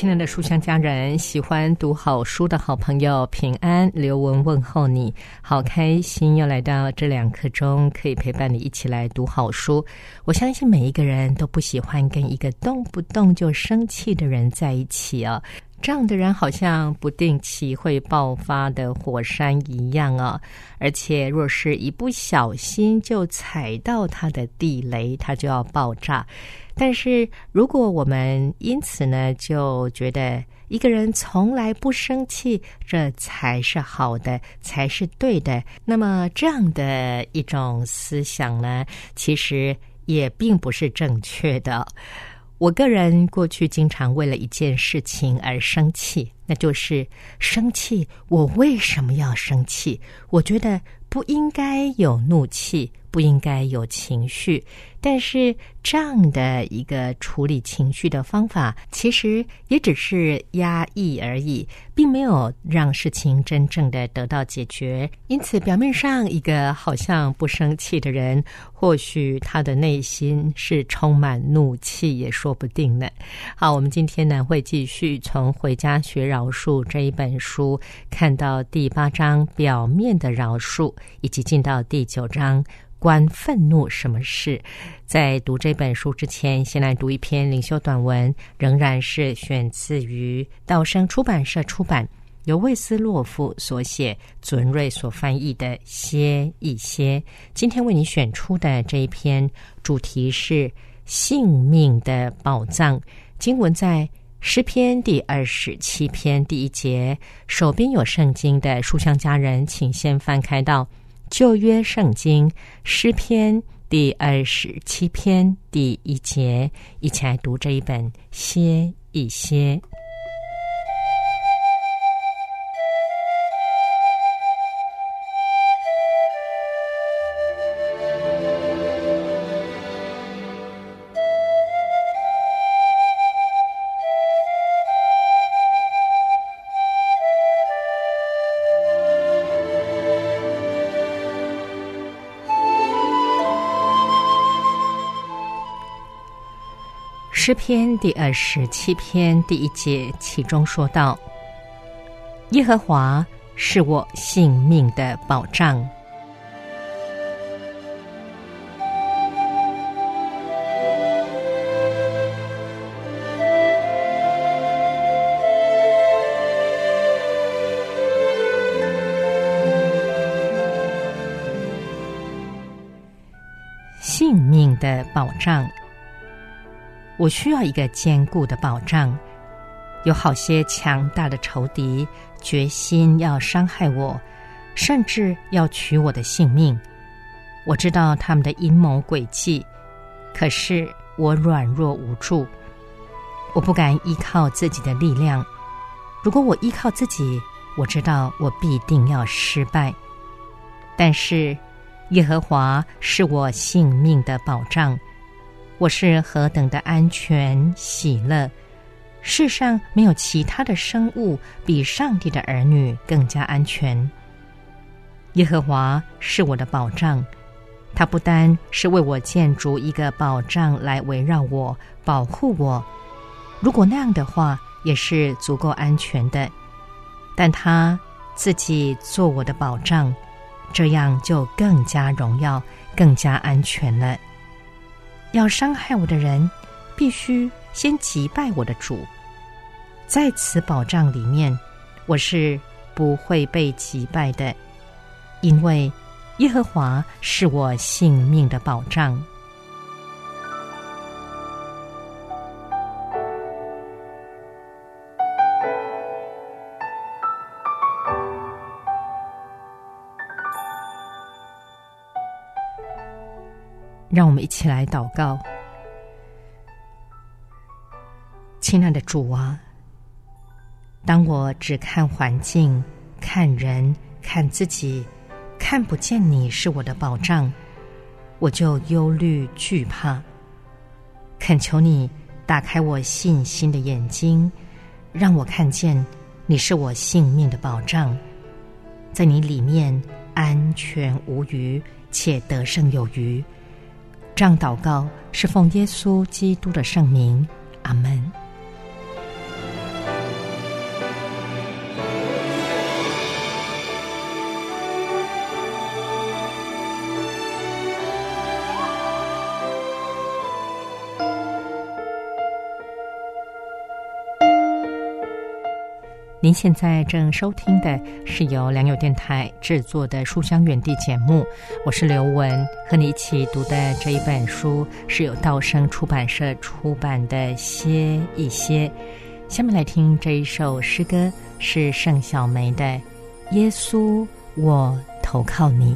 亲爱的书香家人，喜欢读好书的好朋友，平安，刘文问候你，好开心又来到这两刻钟，可以陪伴你一起来读好书。我相信每一个人都不喜欢跟一个动不动就生气的人在一起啊，这样的人好像不定期会爆发的火山一样啊，而且若是一不小心就踩到他的地雷，他就要爆炸。但是，如果我们因此呢，就觉得一个人从来不生气，这才是好的，才是对的，那么这样的一种思想呢，其实也并不是正确的。我个人过去经常为了一件事情而生气，那就是生气。我为什么要生气？我觉得不应该有怒气。不应该有情绪，但是这样的一个处理情绪的方法，其实也只是压抑而已，并没有让事情真正的得到解决。因此，表面上一个好像不生气的人，或许他的内心是充满怒气，也说不定呢。好，我们今天呢会继续从《回家学饶恕》这一本书看到第八章表面的饶恕，以及进到第九章。关愤怒什么事？在读这本书之前，先来读一篇领袖短文，仍然是选自于道生出版社出版，由魏斯洛夫所写，尊瑞所翻译的《歇一歇》。今天为你选出的这一篇主题是性命的宝藏。经文在诗篇第二十七篇第一节。手边有圣经的书香家人，请先翻开到。旧约圣经诗篇第二十七篇第一节，一起来读这一本歇一歇。诗篇第二十七篇第一节，其中说道：“耶和华是我性命的保障。”我需要一个坚固的保障。有好些强大的仇敌，决心要伤害我，甚至要取我的性命。我知道他们的阴谋诡计，可是我软弱无助，我不敢依靠自己的力量。如果我依靠自己，我知道我必定要失败。但是耶和华是我性命的保障。我是何等的安全喜乐！世上没有其他的生物比上帝的儿女更加安全。耶和华是我的保障，他不单是为我建筑一个保障来围绕我、保护我，如果那样的话也是足够安全的。但他自己做我的保障，这样就更加荣耀、更加安全了。要伤害我的人，必须先击败我的主。在此保障里面，我是不会被击败的，因为耶和华是我性命的保障。让我们一起来祷告。亲爱的主啊，当我只看环境、看人、看自己，看不见你是我的保障，我就忧虑惧怕。恳求你打开我信心的眼睛，让我看见你是我性命的保障，在你里面安全无虞，且得胜有余。这样祷告是奉耶稣基督的圣名，阿门。您现在正收听的是由良友电台制作的《书香园地》节目，我是刘雯，和你一起读的这一本书是由道生出版社出版的《歇一歇》。下面来听这一首诗歌，是盛小梅的《耶稣，我投靠你》。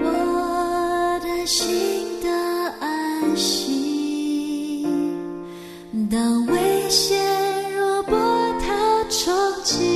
我的心的安息，说起。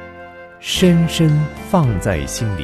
深深放在心里。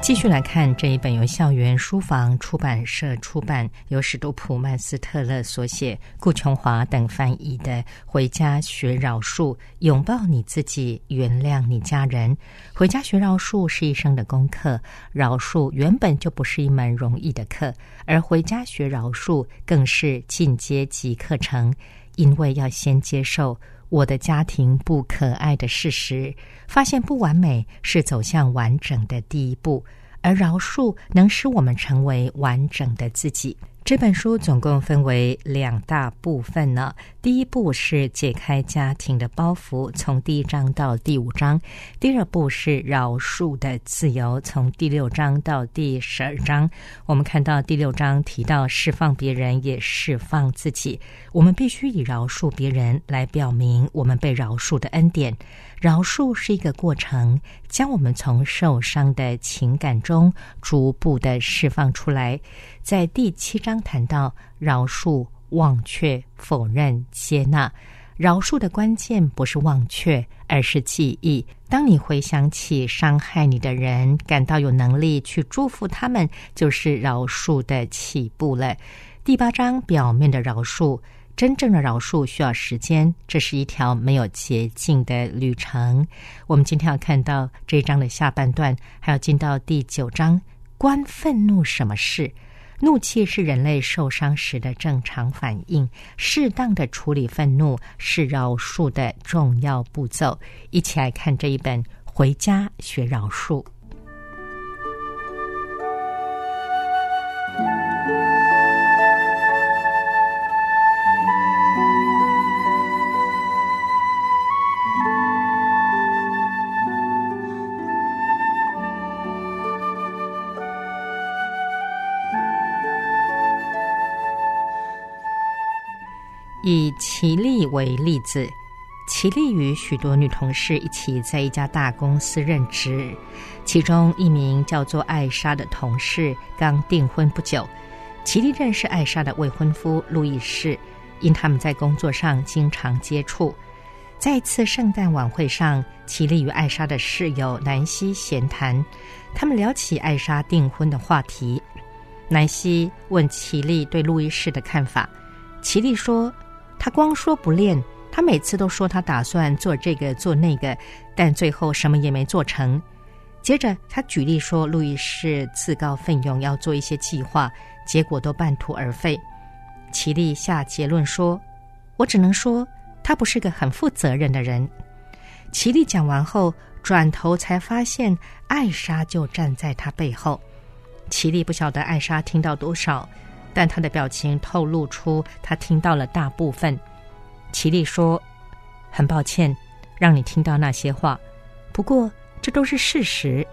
继续来看这一本由校园书房出版社出版、由史都普曼斯特勒所写、顾琼华等翻译的《回家学饶恕：拥抱你自己，原谅你家人》。回家学饶恕是一生的功课，饶恕原本就不是一门容易的课，而回家学饶恕更是进阶级课程，因为要先接受我的家庭不可爱的事实，发现不完美是走向完整的第一步。而饶恕能使我们成为完整的自己。这本书总共分为两大部分呢。第一部是解开家庭的包袱，从第一章到第五章；第二部是饶恕的自由，从第六章到第十二章。我们看到第六章提到释放别人，也释放自己。我们必须以饶恕别人来表明我们被饶恕的恩典。饶恕是一个过程，将我们从受伤的情感中逐步的释放出来。在第七章谈到饶恕、忘却、否认、接纳。饶恕的关键不是忘却，而是记忆。当你回想起伤害你的人，感到有能力去祝福他们，就是饶恕的起步了。第八章表面的饶恕。真正的饶恕需要时间，这是一条没有捷径的旅程。我们今天要看到这一章的下半段，还要进到第九章。关愤怒什么事？怒气是人类受伤时的正常反应，适当的处理愤怒是饶恕的重要步骤。一起来看这一本《回家学饶恕》。以齐丽为例子，齐丽与许多女同事一起在一家大公司任职，其中一名叫做艾莎的同事刚订婚不久。齐丽认识艾莎的未婚夫路易士，因他们在工作上经常接触。在一次圣诞晚会上，齐丽与艾莎的室友南希闲谈，他们聊起艾莎订婚的话题。南希问齐丽对路易士的看法，齐丽说。他光说不练，他每次都说他打算做这个做那个，但最后什么也没做成。接着他举例说，路易士自告奋勇要做一些计划，结果都半途而废。齐丽下结论说：“我只能说，他不是个很负责任的人。”齐丽讲完后，转头才发现艾莎就站在他背后。齐丽不晓得艾莎听到多少。但他的表情透露出他听到了大部分。齐丽说：“很抱歉，让你听到那些话，不过这都是事实。”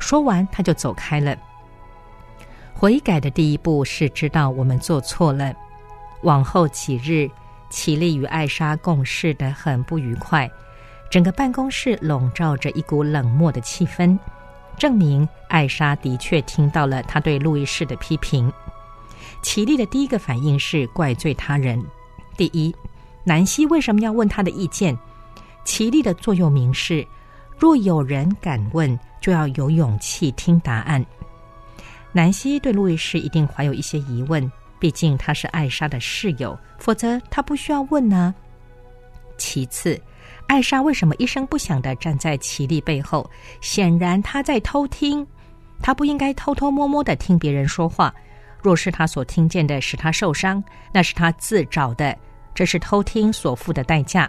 说完，他就走开了。悔改的第一步是知道我们做错了。往后几日，齐丽与艾莎共事的很不愉快，整个办公室笼罩着一股冷漠的气氛，证明艾莎的确听到了他对路易士的批评。齐丽的第一个反应是怪罪他人。第一，南希为什么要问他的意见？齐丽的座右铭是：若有人敢问，就要有勇气听答案。南希对路易士一定怀有一些疑问，毕竟他是艾莎的室友，否则他不需要问呢。其次，艾莎为什么一声不响的站在齐丽背后？显然他在偷听。他不应该偷偷摸摸的听别人说话。若是他所听见的使他受伤，那是他自找的，这是偷听所付的代价。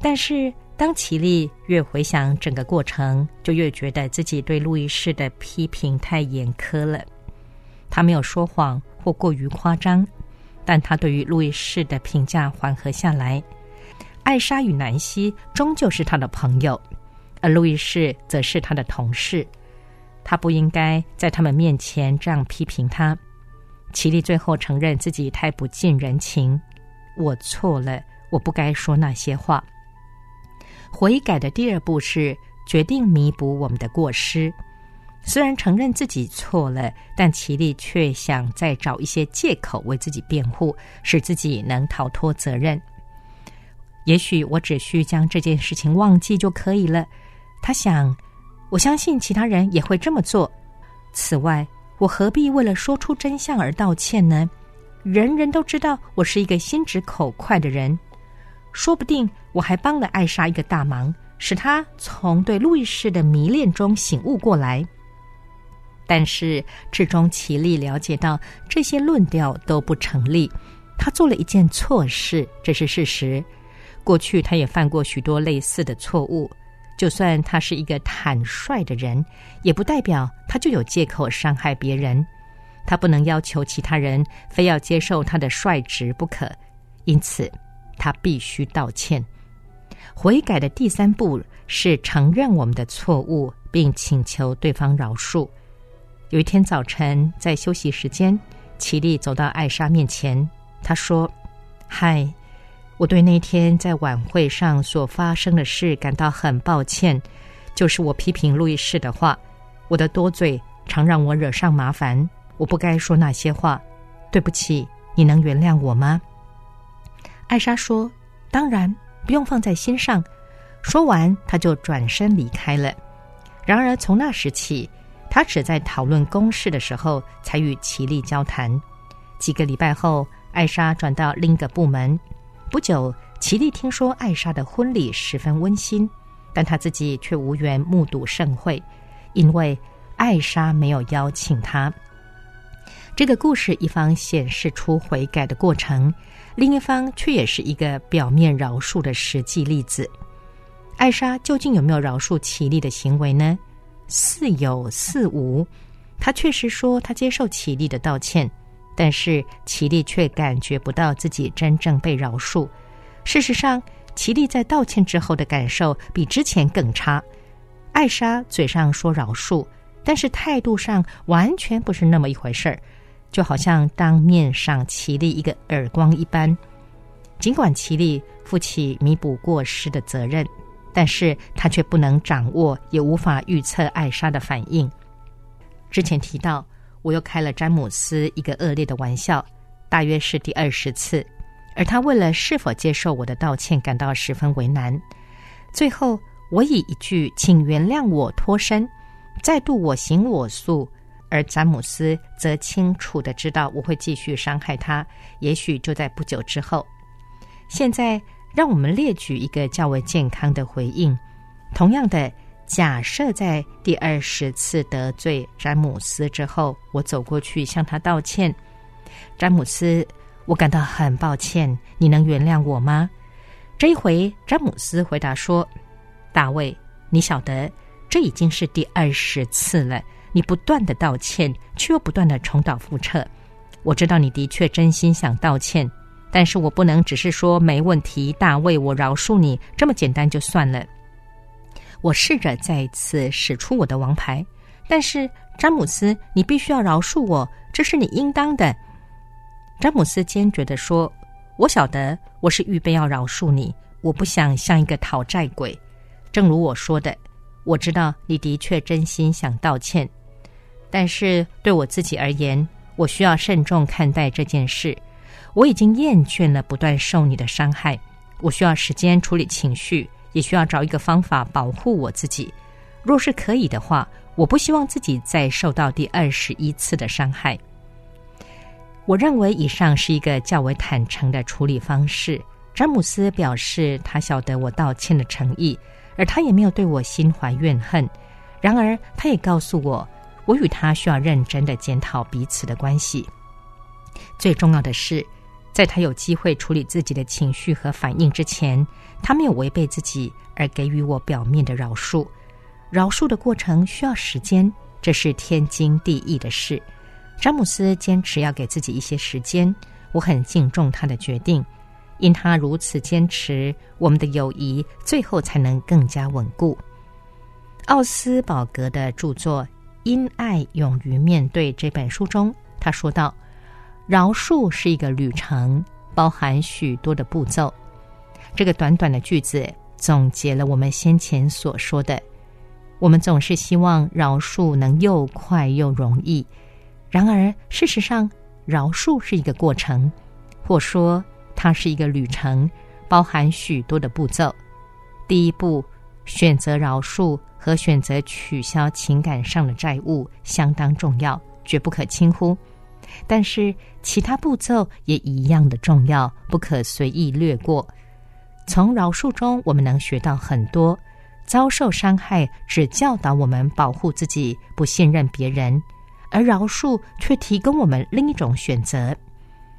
但是，当齐丽越回想整个过程，就越觉得自己对路易士的批评太严苛了。他没有说谎或过于夸张，但他对于路易士的评价缓和下来。艾莎与南希终究是他的朋友，而路易士则是他的同事。他不应该在他们面前这样批评他。齐丽最后承认自己太不近人情，我错了，我不该说那些话。悔改的第二步是决定弥补我们的过失。虽然承认自己错了，但齐丽却想再找一些借口为自己辩护，使自己能逃脱责任。也许我只需将这件事情忘记就可以了。他想，我相信其他人也会这么做。此外，我何必为了说出真相而道歉呢？人人都知道我是一个心直口快的人。说不定我还帮了艾莎一个大忙，使她从对路易士的迷恋中醒悟过来。但是，至终齐力了解到这些论调都不成立。他做了一件错事，这是事实。过去他也犯过许多类似的错误。就算他是一个坦率的人，也不代表他就有借口伤害别人。他不能要求其他人非要接受他的率直不可。因此。他必须道歉。悔改的第三步是承认我们的错误，并请求对方饶恕。有一天早晨，在休息时间，齐丽走到艾莎面前，她说：“嗨，我对那天在晚会上所发生的事感到很抱歉。就是我批评路易士的话，我的多嘴常让我惹上麻烦。我不该说那些话，对不起，你能原谅我吗？”艾莎说：“当然不用放在心上。”说完，他就转身离开了。然而，从那时起，他只在讨论公事的时候才与齐丽交谈。几个礼拜后，艾莎转到另一个部门。不久，齐丽听说艾莎的婚礼十分温馨，但他自己却无缘目睹盛会，因为艾莎没有邀请他。这个故事一方显示出悔改的过程。另一方却也是一个表面饶恕的实际例子。艾莎究竟有没有饶恕齐丽的行为呢？似有似无。她确实说她接受齐丽的道歉，但是齐丽却感觉不到自己真正被饶恕。事实上，齐丽在道歉之后的感受比之前更差。艾莎嘴上说饶恕，但是态度上完全不是那么一回事儿。就好像当面赏齐丽一个耳光一般，尽管齐丽负起弥补过失的责任，但是他却不能掌握，也无法预测艾莎的反应。之前提到，我又开了詹姆斯一个恶劣的玩笑，大约是第二十次，而他为了是否接受我的道歉感到十分为难。最后，我以一句“请原谅我”脱身，再度我行我素。而詹姆斯则清楚的知道我会继续伤害他，也许就在不久之后。现在，让我们列举一个较为健康的回应。同样的，假设在第二十次得罪詹姆斯之后，我走过去向他道歉：“詹姆斯，我感到很抱歉，你能原谅我吗？”这一回，詹姆斯回答说：“大卫，你晓得，这已经是第二十次了。”你不断的道歉，却又不断的重蹈覆辙。我知道你的确真心想道歉，但是我不能只是说没问题，大卫，我饶恕你，这么简单就算了。我试着再一次使出我的王牌，但是詹姆斯，你必须要饶恕我，这是你应当的。詹姆斯坚决的说：“我晓得我是预备要饶恕你，我不想像一个讨债鬼。正如我说的，我知道你的确真心想道歉。”但是对我自己而言，我需要慎重看待这件事。我已经厌倦了不断受你的伤害，我需要时间处理情绪，也需要找一个方法保护我自己。若是可以的话，我不希望自己再受到第二十一次的伤害。我认为以上是一个较为坦诚的处理方式。詹姆斯表示他晓得我道歉的诚意，而他也没有对我心怀怨恨。然而，他也告诉我。我与他需要认真的检讨彼此的关系。最重要的是，在他有机会处理自己的情绪和反应之前，他没有违背自己而给予我表面的饶恕。饶恕的过程需要时间，这是天经地义的事。詹姆斯坚持要给自己一些时间，我很敬重他的决定，因他如此坚持，我们的友谊最后才能更加稳固。奥斯堡格的著作《因爱勇于面对》这本书中，他说道：“饶恕是一个旅程，包含许多的步骤。”这个短短的句子总结了我们先前所说的。我们总是希望饶恕能又快又容易，然而事实上，饶恕是一个过程，或说它是一个旅程，包含许多的步骤。第一步，选择饶恕和选择取消情感上的债务相当重要，绝不可轻忽。但是其他步骤也一样的重要，不可随意略过。从饶恕中，我们能学到很多。遭受伤害，只教导我们保护自己，不信任别人；而饶恕却提供我们另一种选择。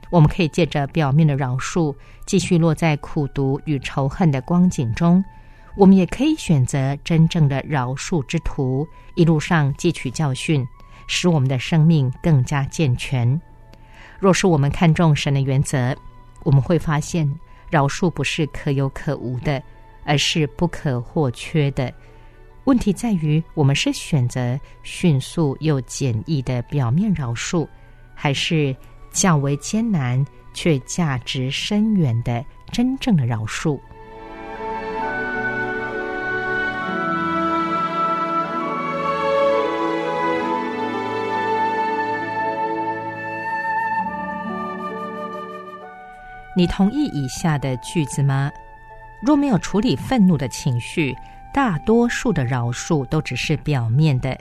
我们可以借着表面的饶恕，继续落在苦毒与仇恨的光景中；我们也可以选择真正的饶恕之途，一路上汲取教训，使我们的生命更加健全。若是我们看重神的原则，我们会发现饶恕不是可有可无的。而是不可或缺的。问题在于，我们是选择迅速又简易的表面饶恕，还是较为艰难却价值深远的真正的饶恕？你同意以下的句子吗？若没有处理愤怒的情绪，大多数的饶恕都只是表面的。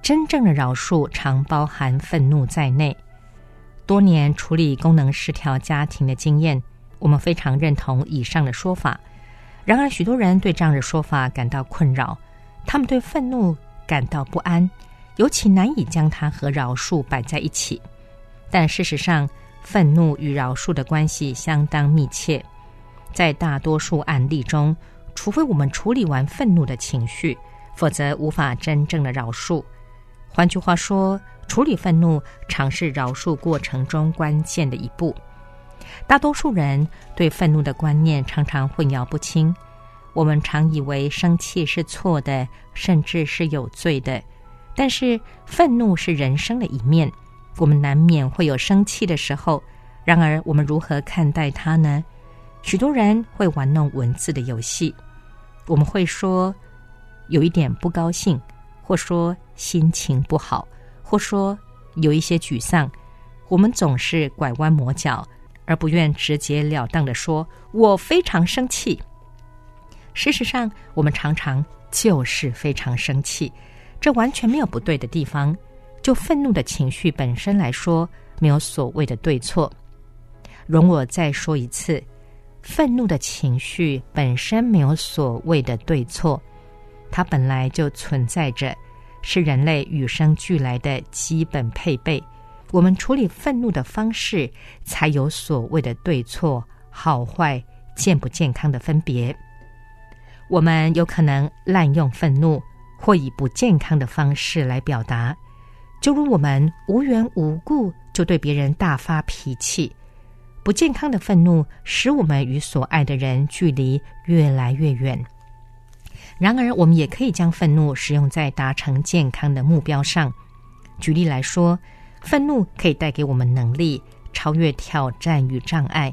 真正的饶恕常包含愤怒在内。多年处理功能失调家庭的经验，我们非常认同以上的说法。然而，许多人对这样的说法感到困扰，他们对愤怒感到不安，尤其难以将它和饶恕摆在一起。但事实上，愤怒与饶恕的关系相当密切。在大多数案例中，除非我们处理完愤怒的情绪，否则无法真正的饶恕。换句话说，处理愤怒常是饶恕过程中关键的一步。大多数人对愤怒的观念常常混淆不清。我们常以为生气是错的，甚至是有罪的。但是，愤怒是人生的一面，我们难免会有生气的时候。然而，我们如何看待它呢？许多人会玩弄文字的游戏，我们会说有一点不高兴，或说心情不好，或说有一些沮丧。我们总是拐弯抹角，而不愿直截了当的说“我非常生气”。事实上，我们常常就是非常生气，这完全没有不对的地方。就愤怒的情绪本身来说，没有所谓的对错。容我再说一次。愤怒的情绪本身没有所谓的对错，它本来就存在着，是人类与生俱来的基本配备。我们处理愤怒的方式，才有所谓的对错、好坏、健不健康的分别。我们有可能滥用愤怒，或以不健康的方式来表达，就如我们无缘无故就对别人大发脾气。不健康的愤怒使我们与所爱的人距离越来越远。然而，我们也可以将愤怒使用在达成健康的目标上。举例来说，愤怒可以带给我们能力，超越挑战与障碍。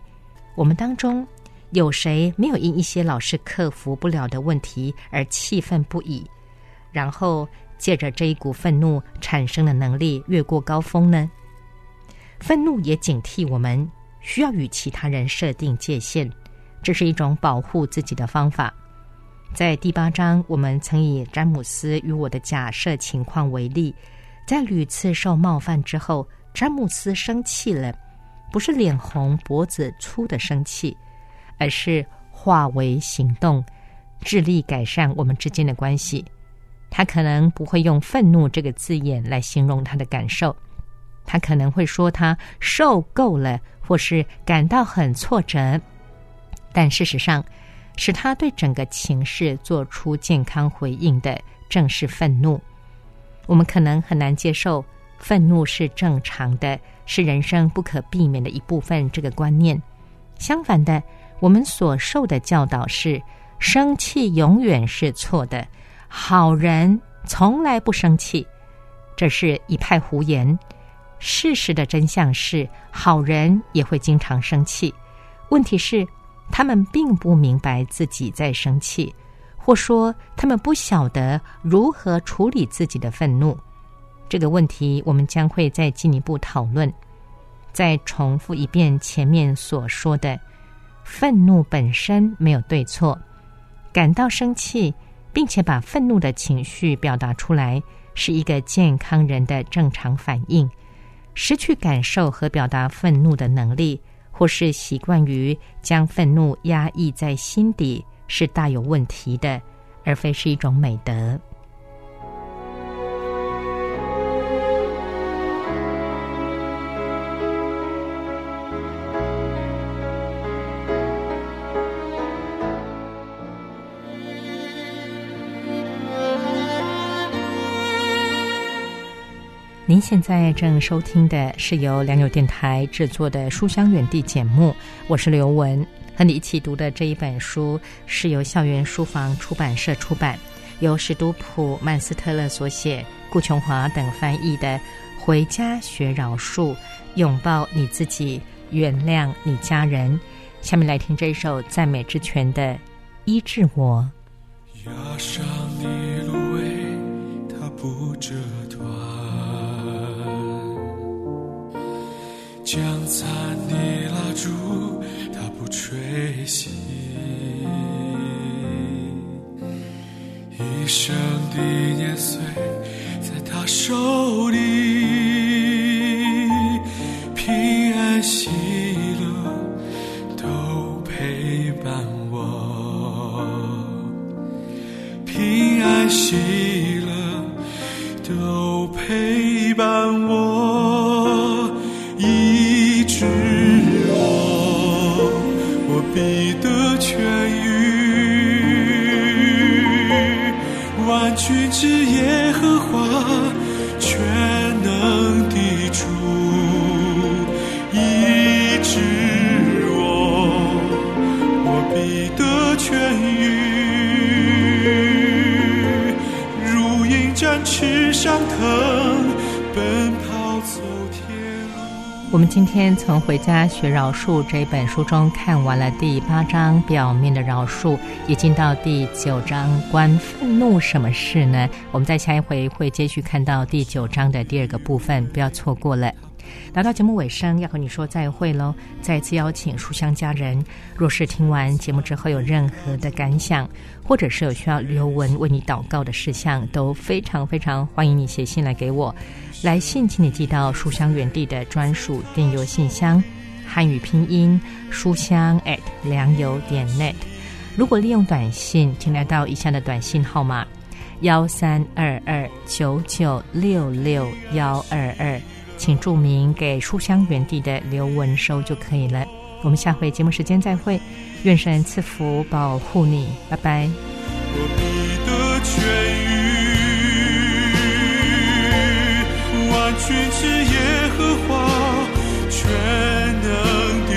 我们当中有谁没有因一些老是克服不了的问题而气愤不已？然后借着这一股愤怒产生的能力越过高峰呢？愤怒也警惕我们。需要与其他人设定界限，这是一种保护自己的方法。在第八章，我们曾以詹姆斯与我的假设情况为例，在屡次受冒犯之后，詹姆斯生气了，不是脸红脖子粗的生气，而是化为行动，致力改善我们之间的关系。他可能不会用愤怒这个字眼来形容他的感受。他可能会说他受够了，或是感到很挫折，但事实上，使他对整个情势做出健康回应的正是愤怒。我们可能很难接受愤怒是正常的，是人生不可避免的一部分这个观念。相反的，我们所受的教导是：生气永远是错的，好人从来不生气，这是一派胡言。事实的真相是，好人也会经常生气。问题是，他们并不明白自己在生气，或说他们不晓得如何处理自己的愤怒。这个问题，我们将会再进一步讨论。再重复一遍前面所说的：愤怒本身没有对错，感到生气，并且把愤怒的情绪表达出来，是一个健康人的正常反应。失去感受和表达愤怒的能力，或是习惯于将愤怒压抑在心底，是大有问题的，而非是一种美德。您现在正收听的是由良友电台制作的《书香远地》节目，我是刘文，和你一起读的这一本书是由校园书房出版社出版，由史都普曼斯特勒所写，顾琼华等翻译的《回家学饶恕，拥抱你自己，原谅你家人》。下面来听这首赞美之泉的《医治我》。压上的芦苇，它不折断。将残的蜡烛，它不吹熄；一生的年岁，在他手里，平安喜乐都陪伴我，平安喜万军之耶和华全能的主，医治我，我必得痊愈。如鹰展翅上腾，奔跑。我们今天从《回家学饶恕》这一本书中看完了第八章表面的饶恕，已经到第九章关愤怒什么事呢？我们在下一回会继续看到第九章的第二个部分，不要错过了。来到节目尾声，要和你说再会喽！再次邀请书香家人，若是听完节目之后有任何的感想，或者是有需要刘文为你祷告的事项，都非常非常欢迎你写信来给我。来信请你寄到书香园地的专属电邮信箱，汉语拼音书香 at 良友点 net。如果利用短信，请来到以下的短信号码：幺三二二九九六六幺二二。请注明给书香园地的刘文收就可以了，我们下回节目时间再会，愿神赐福保护你。拜拜。万军之耶和华全能的。